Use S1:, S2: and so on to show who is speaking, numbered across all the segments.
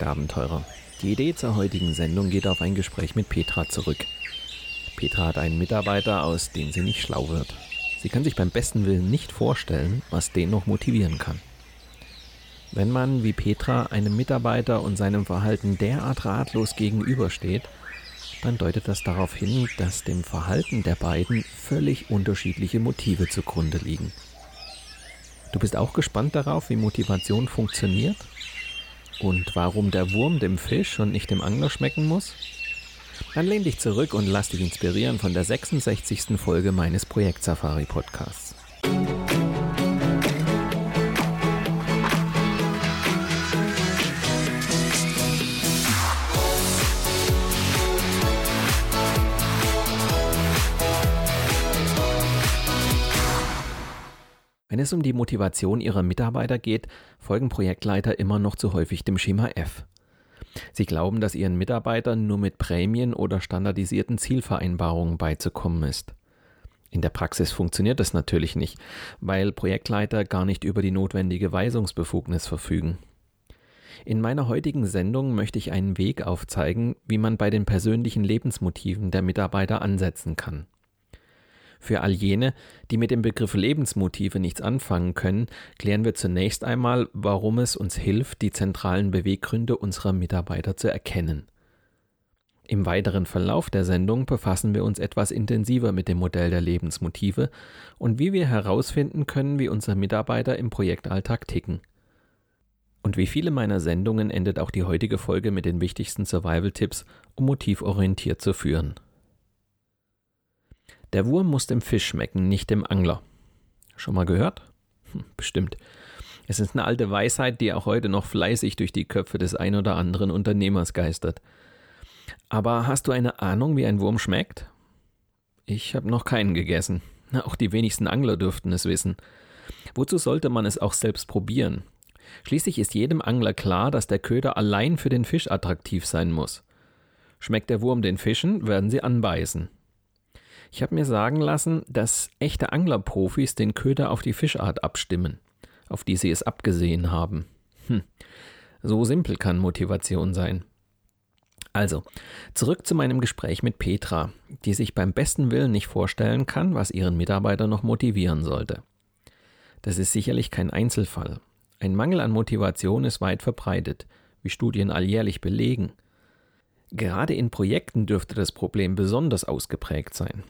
S1: Liebe Projektabenteurer. Die Idee zur heutigen Sendung geht auf ein Gespräch mit Petra zurück. Petra hat einen Mitarbeiter, aus dem sie nicht schlau wird. Sie kann sich beim besten Willen nicht vorstellen, was den noch motivieren kann. Wenn man wie Petra einem Mitarbeiter und seinem Verhalten derart ratlos gegenübersteht, dann deutet das darauf hin, dass dem Verhalten der beiden völlig unterschiedliche Motive zugrunde liegen. Du bist auch gespannt darauf, wie Motivation funktioniert und warum der Wurm dem Fisch und nicht dem Angler schmecken muss? Dann lehn dich zurück und lass dich inspirieren von der 66. Folge meines Projekt Safari Podcasts. Wenn es um die Motivation ihrer Mitarbeiter geht, folgen Projektleiter immer noch zu häufig dem Schema F. Sie glauben, dass ihren Mitarbeitern nur mit Prämien oder standardisierten Zielvereinbarungen beizukommen ist. In der Praxis funktioniert das natürlich nicht, weil Projektleiter gar nicht über die notwendige Weisungsbefugnis verfügen. In meiner heutigen Sendung möchte ich einen Weg aufzeigen, wie man bei den persönlichen Lebensmotiven der Mitarbeiter ansetzen kann. Für all jene, die mit dem Begriff Lebensmotive nichts anfangen können, klären wir zunächst einmal, warum es uns hilft, die zentralen Beweggründe unserer Mitarbeiter zu erkennen. Im weiteren Verlauf der Sendung befassen wir uns etwas intensiver mit dem Modell der Lebensmotive und wie wir herausfinden können, wie unsere Mitarbeiter im Projektalltag ticken. Und wie viele meiner Sendungen endet auch die heutige Folge mit den wichtigsten Survival-Tipps, um motivorientiert zu führen. Der Wurm muss dem Fisch schmecken, nicht dem Angler. Schon mal gehört? Hm, bestimmt. Es ist eine alte Weisheit, die auch heute noch fleißig durch die Köpfe des ein oder anderen Unternehmers geistert. Aber hast du eine Ahnung, wie ein Wurm schmeckt? Ich habe noch keinen gegessen. Auch die wenigsten Angler dürften es wissen. Wozu sollte man es auch selbst probieren? Schließlich ist jedem Angler klar, dass der Köder allein für den Fisch attraktiv sein muss. Schmeckt der Wurm den Fischen, werden sie anbeißen. Ich habe mir sagen lassen, dass echte Anglerprofis den Köder auf die Fischart abstimmen, auf die sie es abgesehen haben. Hm. So simpel kann Motivation sein. Also, zurück zu meinem Gespräch mit Petra, die sich beim besten Willen nicht vorstellen kann, was ihren Mitarbeiter noch motivieren sollte. Das ist sicherlich kein Einzelfall. Ein Mangel an Motivation ist weit verbreitet, wie Studien alljährlich belegen. Gerade in Projekten dürfte das Problem besonders ausgeprägt sein.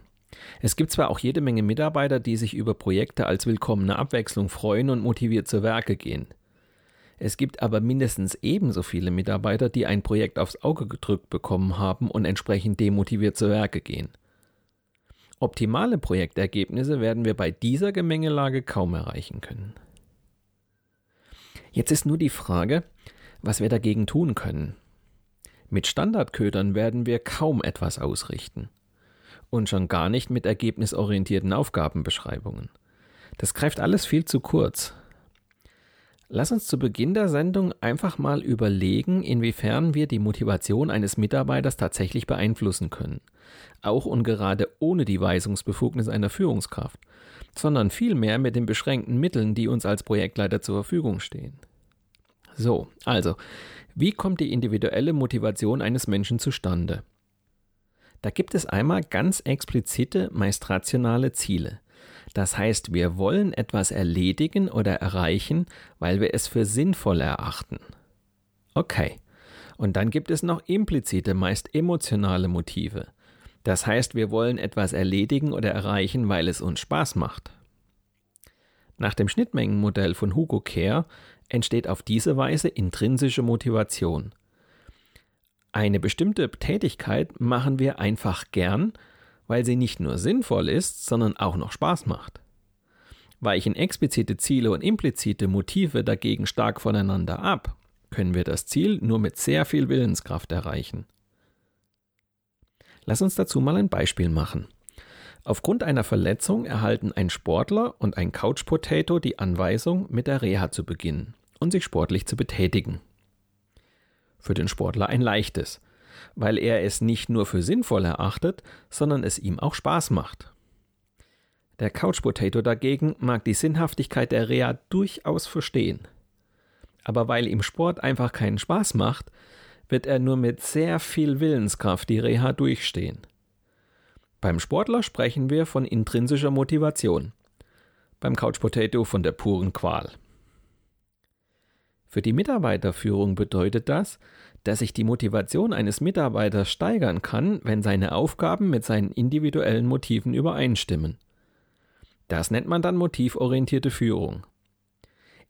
S1: Es gibt zwar auch jede Menge Mitarbeiter, die sich über Projekte als willkommene Abwechslung freuen und motiviert zu Werke gehen. Es gibt aber mindestens ebenso viele Mitarbeiter, die ein Projekt aufs Auge gedrückt bekommen haben und entsprechend demotiviert zu Werke gehen. Optimale Projektergebnisse werden wir bei dieser Gemengelage kaum erreichen können. Jetzt ist nur die Frage, was wir dagegen tun können. Mit Standardködern werden wir kaum etwas ausrichten und schon gar nicht mit ergebnisorientierten Aufgabenbeschreibungen. Das greift alles viel zu kurz. Lass uns zu Beginn der Sendung einfach mal überlegen, inwiefern wir die Motivation eines Mitarbeiters tatsächlich beeinflussen können. Auch und gerade ohne die Weisungsbefugnis einer Führungskraft. sondern vielmehr mit den beschränkten Mitteln, die uns als Projektleiter zur Verfügung stehen. So, also, wie kommt die individuelle Motivation eines Menschen zustande? Da gibt es einmal ganz explizite, meist rationale Ziele. Das heißt, wir wollen etwas erledigen oder erreichen, weil wir es für sinnvoll erachten. Okay. Und dann gibt es noch implizite, meist emotionale Motive. Das heißt, wir wollen etwas erledigen oder erreichen, weil es uns Spaß macht. Nach dem Schnittmengenmodell von Hugo Kerr entsteht auf diese Weise intrinsische Motivation. Eine bestimmte Tätigkeit machen wir einfach gern, weil sie nicht nur sinnvoll ist, sondern auch noch Spaß macht. Weichen explizite Ziele und implizite Motive dagegen stark voneinander ab, können wir das Ziel nur mit sehr viel Willenskraft erreichen. Lass uns dazu mal ein Beispiel machen. Aufgrund einer Verletzung erhalten ein Sportler und ein Couch Potato die Anweisung, mit der Reha zu beginnen und sich sportlich zu betätigen. Für den Sportler ein leichtes, weil er es nicht nur für sinnvoll erachtet, sondern es ihm auch Spaß macht. Der Couch Potato dagegen mag die Sinnhaftigkeit der Reha durchaus verstehen. Aber weil ihm Sport einfach keinen Spaß macht, wird er nur mit sehr viel Willenskraft die Reha durchstehen. Beim Sportler sprechen wir von intrinsischer Motivation, beim Couch Potato von der puren Qual. Für die Mitarbeiterführung bedeutet das, dass sich die Motivation eines Mitarbeiters steigern kann, wenn seine Aufgaben mit seinen individuellen Motiven übereinstimmen. Das nennt man dann motivorientierte Führung.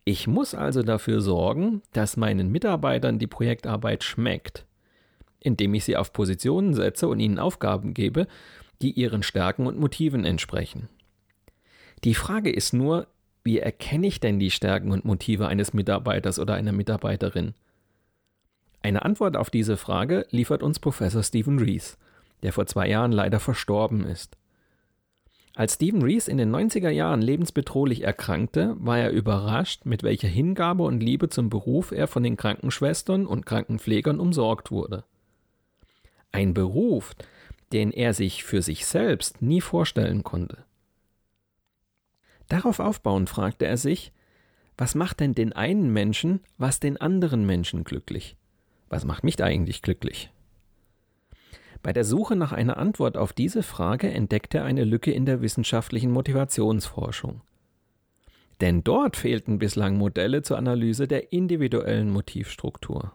S1: Ich muss also dafür sorgen, dass meinen Mitarbeitern die Projektarbeit schmeckt, indem ich sie auf Positionen setze und ihnen Aufgaben gebe, die ihren Stärken und Motiven entsprechen. Die Frage ist nur, wie erkenne ich denn die Stärken und Motive eines Mitarbeiters oder einer Mitarbeiterin? Eine Antwort auf diese Frage liefert uns Professor Stephen Rees, der vor zwei Jahren leider verstorben ist. Als Stephen Rees in den 90er Jahren lebensbedrohlich erkrankte, war er überrascht, mit welcher Hingabe und Liebe zum Beruf er von den Krankenschwestern und Krankenpflegern umsorgt wurde. Ein Beruf, den er sich für sich selbst nie vorstellen konnte. Darauf aufbauend fragte er sich, was macht denn den einen Menschen, was den anderen Menschen glücklich? Was macht mich eigentlich glücklich? Bei der Suche nach einer Antwort auf diese Frage entdeckte er eine Lücke in der wissenschaftlichen Motivationsforschung. Denn dort fehlten bislang Modelle zur Analyse der individuellen Motivstruktur.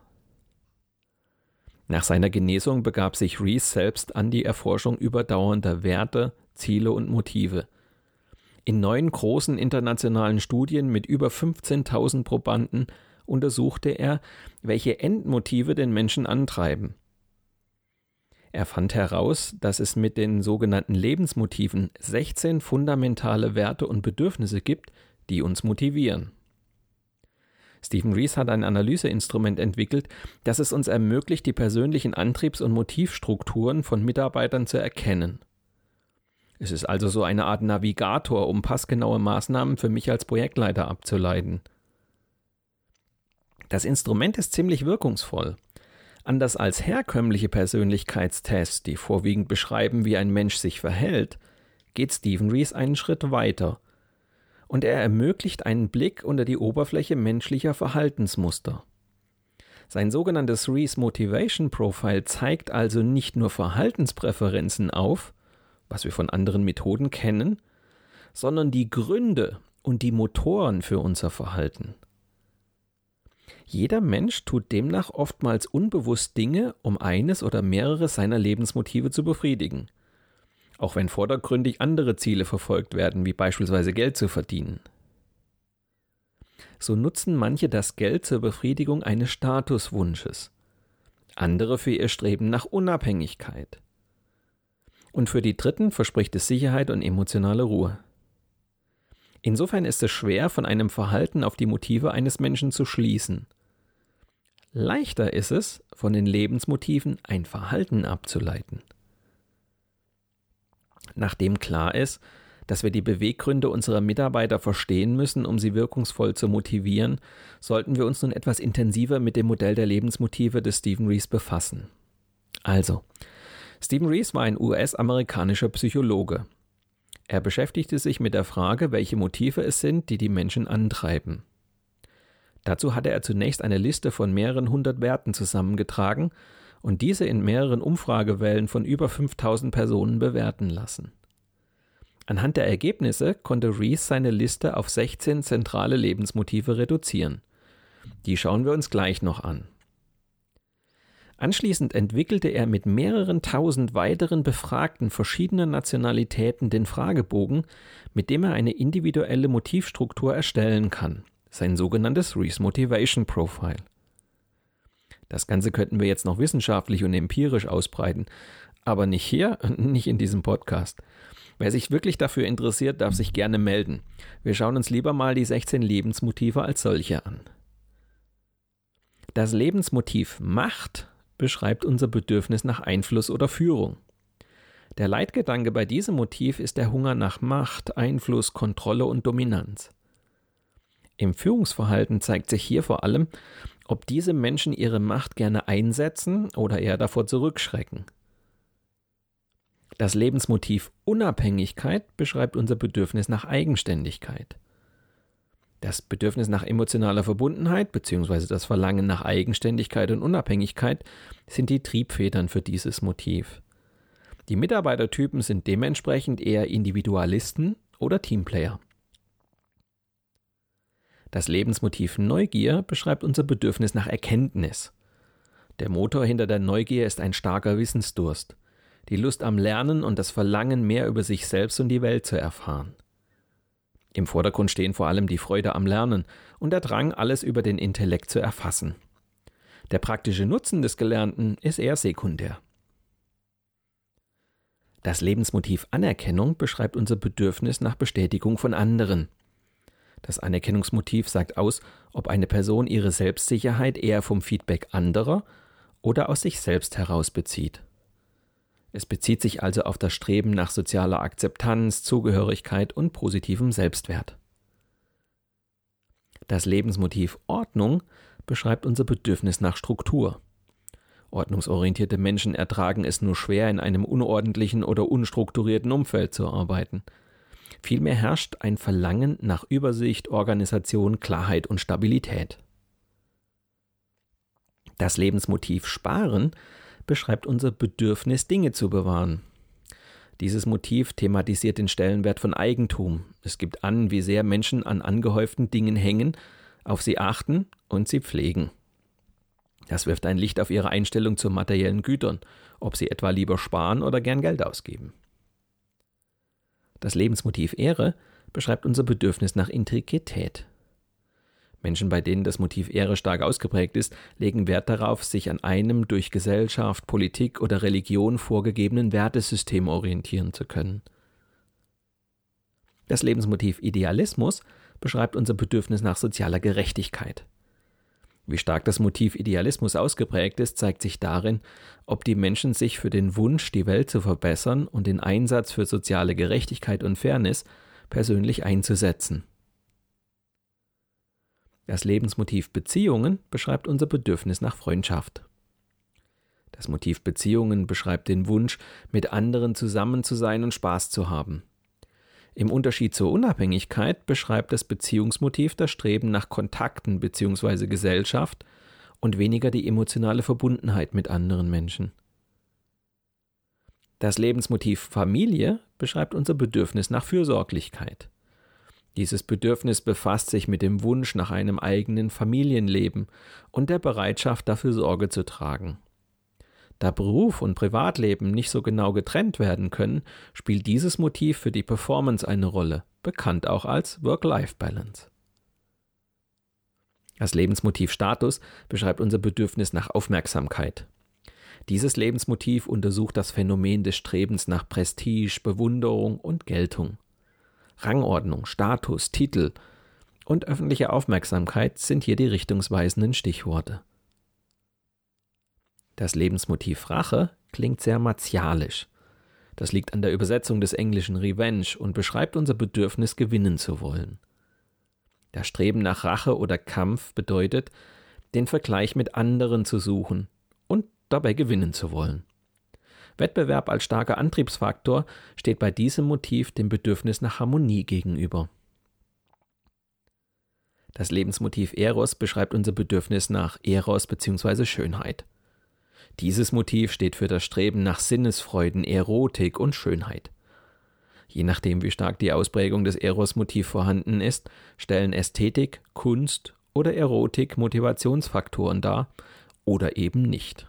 S1: Nach seiner Genesung begab sich Rees selbst an die Erforschung überdauernder Werte, Ziele und Motive, in neun großen internationalen Studien mit über 15.000 Probanden untersuchte er, welche Endmotive den Menschen antreiben. Er fand heraus, dass es mit den sogenannten Lebensmotiven 16 fundamentale Werte und Bedürfnisse gibt, die uns motivieren. Stephen Rees hat ein Analyseinstrument entwickelt, das es uns ermöglicht, die persönlichen Antriebs- und Motivstrukturen von Mitarbeitern zu erkennen. Es ist also so eine Art Navigator, um passgenaue Maßnahmen für mich als Projektleiter abzuleiten. Das Instrument ist ziemlich wirkungsvoll. Anders als herkömmliche Persönlichkeitstests, die vorwiegend beschreiben, wie ein Mensch sich verhält, geht Stephen Rees einen Schritt weiter. Und er ermöglicht einen Blick unter die Oberfläche menschlicher Verhaltensmuster. Sein sogenanntes Rees Motivation Profile zeigt also nicht nur Verhaltenspräferenzen auf, was wir von anderen Methoden kennen, sondern die Gründe und die Motoren für unser Verhalten. Jeder Mensch tut demnach oftmals unbewusst Dinge, um eines oder mehrere seiner Lebensmotive zu befriedigen, auch wenn vordergründig andere Ziele verfolgt werden, wie beispielsweise Geld zu verdienen. So nutzen manche das Geld zur Befriedigung eines Statuswunsches, andere für ihr Streben nach Unabhängigkeit und für die Dritten verspricht es Sicherheit und emotionale Ruhe. Insofern ist es schwer, von einem Verhalten auf die Motive eines Menschen zu schließen. Leichter ist es, von den Lebensmotiven ein Verhalten abzuleiten. Nachdem klar ist, dass wir die Beweggründe unserer Mitarbeiter verstehen müssen, um sie wirkungsvoll zu motivieren, sollten wir uns nun etwas intensiver mit dem Modell der Lebensmotive des Stephen Rees befassen. Also, Stephen Rees war ein US-amerikanischer Psychologe. Er beschäftigte sich mit der Frage, welche Motive es sind, die die Menschen antreiben. Dazu hatte er zunächst eine Liste von mehreren hundert Werten zusammengetragen und diese in mehreren Umfragewellen von über 5000 Personen bewerten lassen. Anhand der Ergebnisse konnte Rees seine Liste auf 16 zentrale Lebensmotive reduzieren. Die schauen wir uns gleich noch an. Anschließend entwickelte er mit mehreren tausend weiteren Befragten verschiedener Nationalitäten den Fragebogen, mit dem er eine individuelle Motivstruktur erstellen kann, sein sogenanntes Reese Motivation Profile. Das Ganze könnten wir jetzt noch wissenschaftlich und empirisch ausbreiten, aber nicht hier, nicht in diesem Podcast. Wer sich wirklich dafür interessiert, darf sich gerne melden. Wir schauen uns lieber mal die 16 Lebensmotive als solche an. Das Lebensmotiv Macht beschreibt unser Bedürfnis nach Einfluss oder Führung. Der Leitgedanke bei diesem Motiv ist der Hunger nach Macht, Einfluss, Kontrolle und Dominanz. Im Führungsverhalten zeigt sich hier vor allem, ob diese Menschen ihre Macht gerne einsetzen oder eher davor zurückschrecken. Das Lebensmotiv Unabhängigkeit beschreibt unser Bedürfnis nach Eigenständigkeit. Das Bedürfnis nach emotionaler Verbundenheit bzw. das Verlangen nach Eigenständigkeit und Unabhängigkeit sind die Triebfedern für dieses Motiv. Die Mitarbeitertypen sind dementsprechend eher Individualisten oder Teamplayer. Das Lebensmotiv Neugier beschreibt unser Bedürfnis nach Erkenntnis. Der Motor hinter der Neugier ist ein starker Wissensdurst, die Lust am Lernen und das Verlangen, mehr über sich selbst und die Welt zu erfahren. Im Vordergrund stehen vor allem die Freude am Lernen und der Drang, alles über den Intellekt zu erfassen. Der praktische Nutzen des Gelernten ist eher sekundär. Das Lebensmotiv Anerkennung beschreibt unser Bedürfnis nach Bestätigung von anderen. Das Anerkennungsmotiv sagt aus, ob eine Person ihre Selbstsicherheit eher vom Feedback anderer oder aus sich selbst heraus bezieht. Es bezieht sich also auf das Streben nach sozialer Akzeptanz, Zugehörigkeit und positivem Selbstwert. Das Lebensmotiv Ordnung beschreibt unser Bedürfnis nach Struktur. Ordnungsorientierte Menschen ertragen es nur schwer, in einem unordentlichen oder unstrukturierten Umfeld zu arbeiten. Vielmehr herrscht ein Verlangen nach Übersicht, Organisation, Klarheit und Stabilität. Das Lebensmotiv Sparen beschreibt unser Bedürfnis, Dinge zu bewahren. Dieses Motiv thematisiert den Stellenwert von Eigentum. Es gibt an, wie sehr Menschen an angehäuften Dingen hängen, auf sie achten und sie pflegen. Das wirft ein Licht auf ihre Einstellung zu materiellen Gütern, ob sie etwa lieber sparen oder gern Geld ausgeben. Das Lebensmotiv Ehre beschreibt unser Bedürfnis nach Integrität. Menschen, bei denen das Motiv Ehre stark ausgeprägt ist, legen Wert darauf, sich an einem durch Gesellschaft, Politik oder Religion vorgegebenen Wertesystem orientieren zu können. Das Lebensmotiv Idealismus beschreibt unser Bedürfnis nach sozialer Gerechtigkeit. Wie stark das Motiv Idealismus ausgeprägt ist, zeigt sich darin, ob die Menschen sich für den Wunsch, die Welt zu verbessern und den Einsatz für soziale Gerechtigkeit und Fairness persönlich einzusetzen. Das Lebensmotiv Beziehungen beschreibt unser Bedürfnis nach Freundschaft. Das Motiv Beziehungen beschreibt den Wunsch, mit anderen zusammen zu sein und Spaß zu haben. Im Unterschied zur Unabhängigkeit beschreibt das Beziehungsmotiv das Streben nach Kontakten bzw. Gesellschaft und weniger die emotionale Verbundenheit mit anderen Menschen. Das Lebensmotiv Familie beschreibt unser Bedürfnis nach Fürsorglichkeit. Dieses Bedürfnis befasst sich mit dem Wunsch nach einem eigenen Familienleben und der Bereitschaft dafür Sorge zu tragen. Da Beruf und Privatleben nicht so genau getrennt werden können, spielt dieses Motiv für die Performance eine Rolle, bekannt auch als Work-Life-Balance. Das Lebensmotiv Status beschreibt unser Bedürfnis nach Aufmerksamkeit. Dieses Lebensmotiv untersucht das Phänomen des Strebens nach Prestige, Bewunderung und Geltung. Rangordnung, Status, Titel und öffentliche Aufmerksamkeit sind hier die richtungsweisenden Stichworte. Das Lebensmotiv Rache klingt sehr martialisch. Das liegt an der Übersetzung des englischen Revenge und beschreibt unser Bedürfnis, gewinnen zu wollen. Das Streben nach Rache oder Kampf bedeutet, den Vergleich mit anderen zu suchen und dabei gewinnen zu wollen. Wettbewerb als starker Antriebsfaktor steht bei diesem Motiv dem Bedürfnis nach Harmonie gegenüber. Das Lebensmotiv Eros beschreibt unser Bedürfnis nach Eros bzw. Schönheit. Dieses Motiv steht für das Streben nach Sinnesfreuden, Erotik und Schönheit. Je nachdem, wie stark die Ausprägung des Eros-Motiv vorhanden ist, stellen Ästhetik, Kunst oder Erotik Motivationsfaktoren dar oder eben nicht.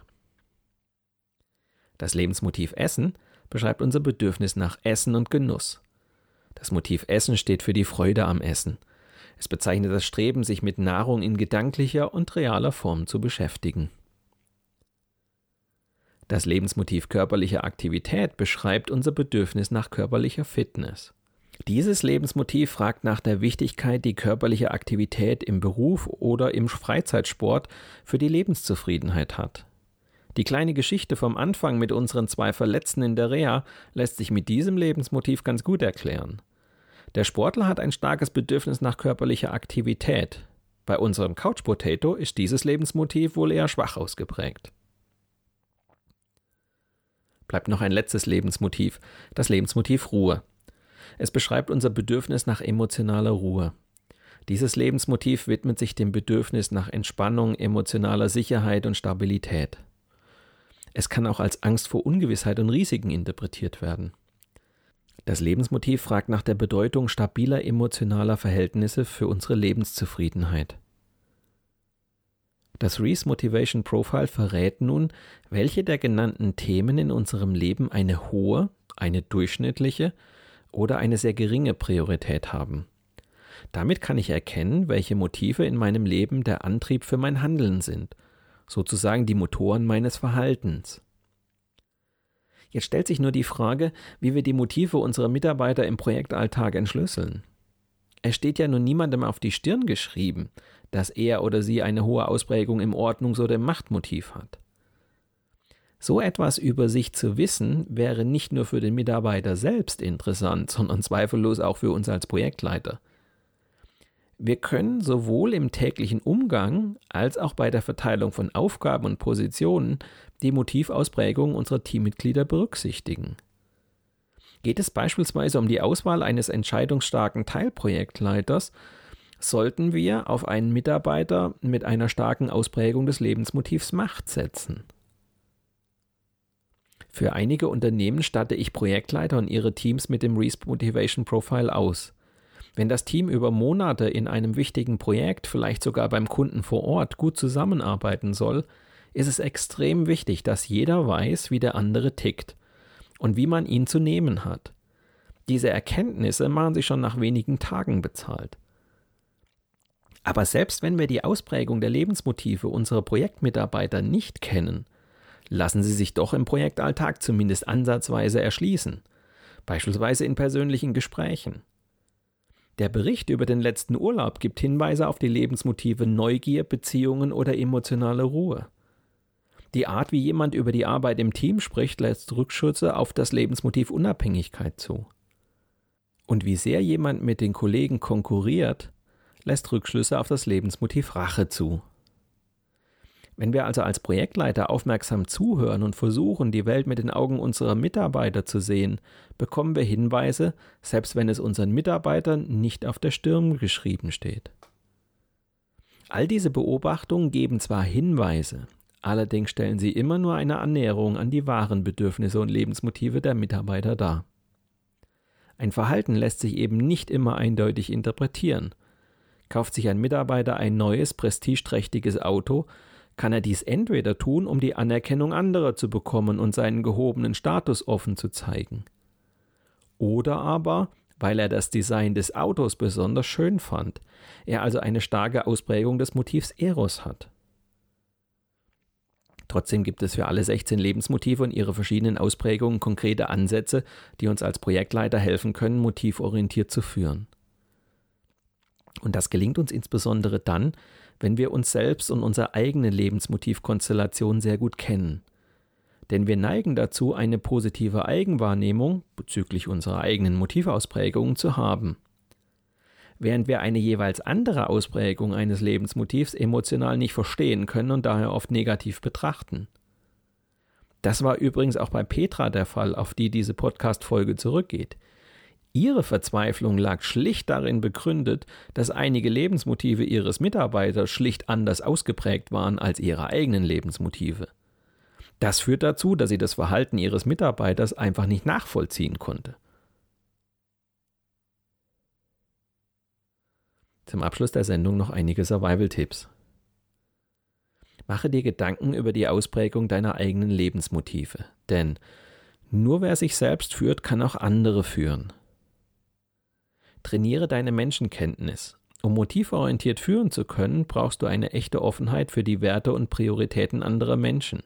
S1: Das Lebensmotiv Essen beschreibt unser Bedürfnis nach Essen und Genuss. Das Motiv Essen steht für die Freude am Essen. Es bezeichnet das Streben, sich mit Nahrung in gedanklicher und realer Form zu beschäftigen. Das Lebensmotiv körperliche Aktivität beschreibt unser Bedürfnis nach körperlicher Fitness. Dieses Lebensmotiv fragt nach der Wichtigkeit, die körperliche Aktivität im Beruf oder im Freizeitsport für die Lebenszufriedenheit hat. Die kleine Geschichte vom Anfang mit unseren zwei Verletzten in der Reha lässt sich mit diesem Lebensmotiv ganz gut erklären. Der Sportler hat ein starkes Bedürfnis nach körperlicher Aktivität. Bei unserem Couch Potato ist dieses Lebensmotiv wohl eher schwach ausgeprägt. Bleibt noch ein letztes Lebensmotiv, das Lebensmotiv Ruhe. Es beschreibt unser Bedürfnis nach emotionaler Ruhe. Dieses Lebensmotiv widmet sich dem Bedürfnis nach Entspannung, emotionaler Sicherheit und Stabilität. Es kann auch als Angst vor Ungewissheit und Risiken interpretiert werden. Das Lebensmotiv fragt nach der Bedeutung stabiler emotionaler Verhältnisse für unsere Lebenszufriedenheit. Das Reese Motivation Profile verrät nun, welche der genannten Themen in unserem Leben eine hohe, eine durchschnittliche oder eine sehr geringe Priorität haben. Damit kann ich erkennen, welche Motive in meinem Leben der Antrieb für mein Handeln sind, sozusagen die Motoren meines Verhaltens. Jetzt stellt sich nur die Frage, wie wir die Motive unserer Mitarbeiter im Projektalltag entschlüsseln. Es steht ja nun niemandem auf die Stirn geschrieben, dass er oder sie eine hohe Ausprägung im Ordnungs- oder im Machtmotiv hat. So etwas über sich zu wissen, wäre nicht nur für den Mitarbeiter selbst interessant, sondern zweifellos auch für uns als Projektleiter. Wir können sowohl im täglichen Umgang als auch bei der Verteilung von Aufgaben und Positionen die Motivausprägung unserer Teammitglieder berücksichtigen. Geht es beispielsweise um die Auswahl eines entscheidungsstarken Teilprojektleiters, sollten wir auf einen Mitarbeiter mit einer starken Ausprägung des Lebensmotivs Macht setzen. Für einige Unternehmen statte ich Projektleiter und ihre Teams mit dem Reese Motivation Profile aus. Wenn das Team über Monate in einem wichtigen Projekt, vielleicht sogar beim Kunden vor Ort, gut zusammenarbeiten soll, ist es extrem wichtig, dass jeder weiß, wie der andere tickt und wie man ihn zu nehmen hat. Diese Erkenntnisse machen sich schon nach wenigen Tagen bezahlt. Aber selbst wenn wir die Ausprägung der Lebensmotive unserer Projektmitarbeiter nicht kennen, lassen sie sich doch im Projektalltag zumindest ansatzweise erschließen, beispielsweise in persönlichen Gesprächen. Der Bericht über den letzten Urlaub gibt Hinweise auf die Lebensmotive Neugier, Beziehungen oder emotionale Ruhe. Die Art, wie jemand über die Arbeit im Team spricht, lässt Rückschüsse auf das Lebensmotiv Unabhängigkeit zu. Und wie sehr jemand mit den Kollegen konkurriert, lässt Rückschlüsse auf das Lebensmotiv Rache zu. Wenn wir also als Projektleiter aufmerksam zuhören und versuchen, die Welt mit den Augen unserer Mitarbeiter zu sehen, bekommen wir Hinweise, selbst wenn es unseren Mitarbeitern nicht auf der Stirn geschrieben steht. All diese Beobachtungen geben zwar Hinweise, allerdings stellen sie immer nur eine Annäherung an die wahren Bedürfnisse und Lebensmotive der Mitarbeiter dar. Ein Verhalten lässt sich eben nicht immer eindeutig interpretieren. Kauft sich ein Mitarbeiter ein neues, prestigeträchtiges Auto, kann er dies entweder tun, um die Anerkennung anderer zu bekommen und seinen gehobenen Status offen zu zeigen, oder aber, weil er das Design des Autos besonders schön fand, er also eine starke Ausprägung des Motivs Eros hat. Trotzdem gibt es für alle 16 Lebensmotive und ihre verschiedenen Ausprägungen konkrete Ansätze, die uns als Projektleiter helfen können, motivorientiert zu führen. Und das gelingt uns insbesondere dann, wenn wir uns selbst und unsere eigene Lebensmotivkonstellation sehr gut kennen. Denn wir neigen dazu, eine positive Eigenwahrnehmung bezüglich unserer eigenen Motivausprägungen zu haben. Während wir eine jeweils andere Ausprägung eines Lebensmotivs emotional nicht verstehen können und daher oft negativ betrachten. Das war übrigens auch bei Petra der Fall, auf die diese Podcast-Folge zurückgeht. Ihre Verzweiflung lag schlicht darin begründet, dass einige Lebensmotive ihres Mitarbeiters schlicht anders ausgeprägt waren als ihre eigenen Lebensmotive. Das führt dazu, dass sie das Verhalten ihres Mitarbeiters einfach nicht nachvollziehen konnte. Zum Abschluss der Sendung noch einige Survival-Tipps. Mache dir Gedanken über die Ausprägung deiner eigenen Lebensmotive, denn nur wer sich selbst führt, kann auch andere führen. Trainiere deine Menschenkenntnis. Um motivorientiert führen zu können, brauchst du eine echte Offenheit für die Werte und Prioritäten anderer Menschen.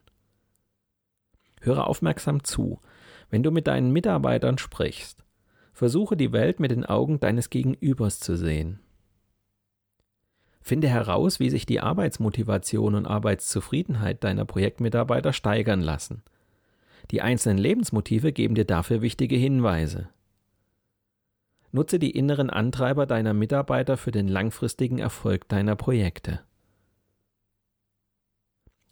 S1: Höre aufmerksam zu, wenn du mit deinen Mitarbeitern sprichst. Versuche die Welt mit den Augen deines Gegenübers zu sehen. Finde heraus, wie sich die Arbeitsmotivation und Arbeitszufriedenheit deiner Projektmitarbeiter steigern lassen. Die einzelnen Lebensmotive geben dir dafür wichtige Hinweise. Nutze die inneren Antreiber deiner Mitarbeiter für den langfristigen Erfolg deiner Projekte.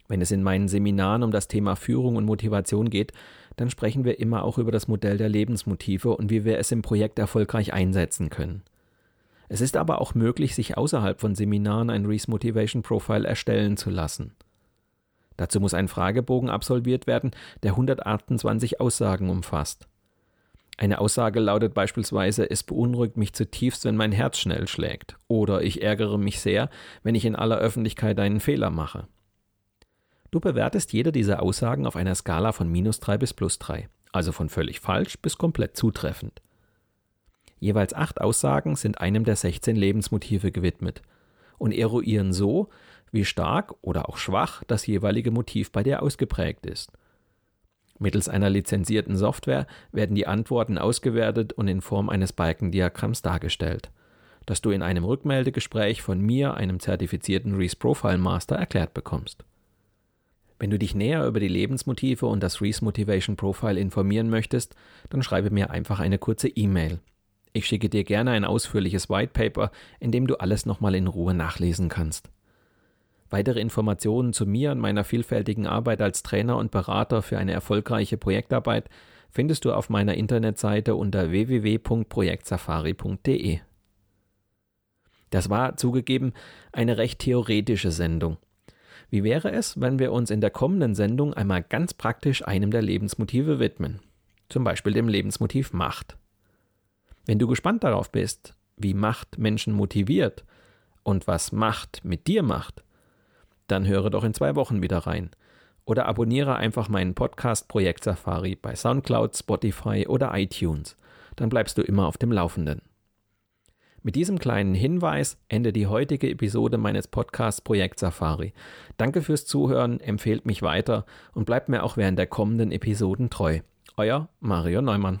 S1: Wenn es in meinen Seminaren um das Thema Führung und Motivation geht, dann sprechen wir immer auch über das Modell der Lebensmotive und wie wir es im Projekt erfolgreich einsetzen können. Es ist aber auch möglich, sich außerhalb von Seminaren ein Reese Motivation Profile erstellen zu lassen. Dazu muss ein Fragebogen absolviert werden, der 128 Aussagen umfasst. Eine Aussage lautet beispielsweise, es beunruhigt mich zutiefst, wenn mein Herz schnell schlägt, oder ich ärgere mich sehr, wenn ich in aller Öffentlichkeit einen Fehler mache. Du bewertest jede dieser Aussagen auf einer Skala von minus 3 bis plus 3, also von völlig falsch bis komplett zutreffend. Jeweils acht Aussagen sind einem der 16 Lebensmotive gewidmet und eruieren so, wie stark oder auch schwach das jeweilige Motiv bei dir ausgeprägt ist. Mittels einer lizenzierten Software werden die Antworten ausgewertet und in Form eines Balkendiagramms dargestellt, das du in einem Rückmeldegespräch von mir, einem zertifizierten Reese Profile Master, erklärt bekommst. Wenn du dich näher über die Lebensmotive und das Reese Motivation Profile informieren möchtest, dann schreibe mir einfach eine kurze E-Mail ich schicke dir gerne ein ausführliches White Paper, in dem du alles nochmal in Ruhe nachlesen kannst. Weitere Informationen zu mir und meiner vielfältigen Arbeit als Trainer und Berater für eine erfolgreiche Projektarbeit findest du auf meiner Internetseite unter www.projektsafari.de. Das war zugegeben eine recht theoretische Sendung. Wie wäre es, wenn wir uns in der kommenden Sendung einmal ganz praktisch einem der Lebensmotive widmen? Zum Beispiel dem Lebensmotiv Macht. Wenn du gespannt darauf bist, wie Macht Menschen motiviert und was Macht mit dir macht, dann höre doch in zwei Wochen wieder rein. Oder abonniere einfach meinen Podcast Projekt Safari bei SoundCloud, Spotify oder iTunes. Dann bleibst du immer auf dem Laufenden. Mit diesem kleinen Hinweis endet die heutige Episode meines Podcasts Projekt Safari. Danke fürs Zuhören, empfehlt mich weiter und bleibt mir auch während der kommenden Episoden treu. Euer Mario Neumann.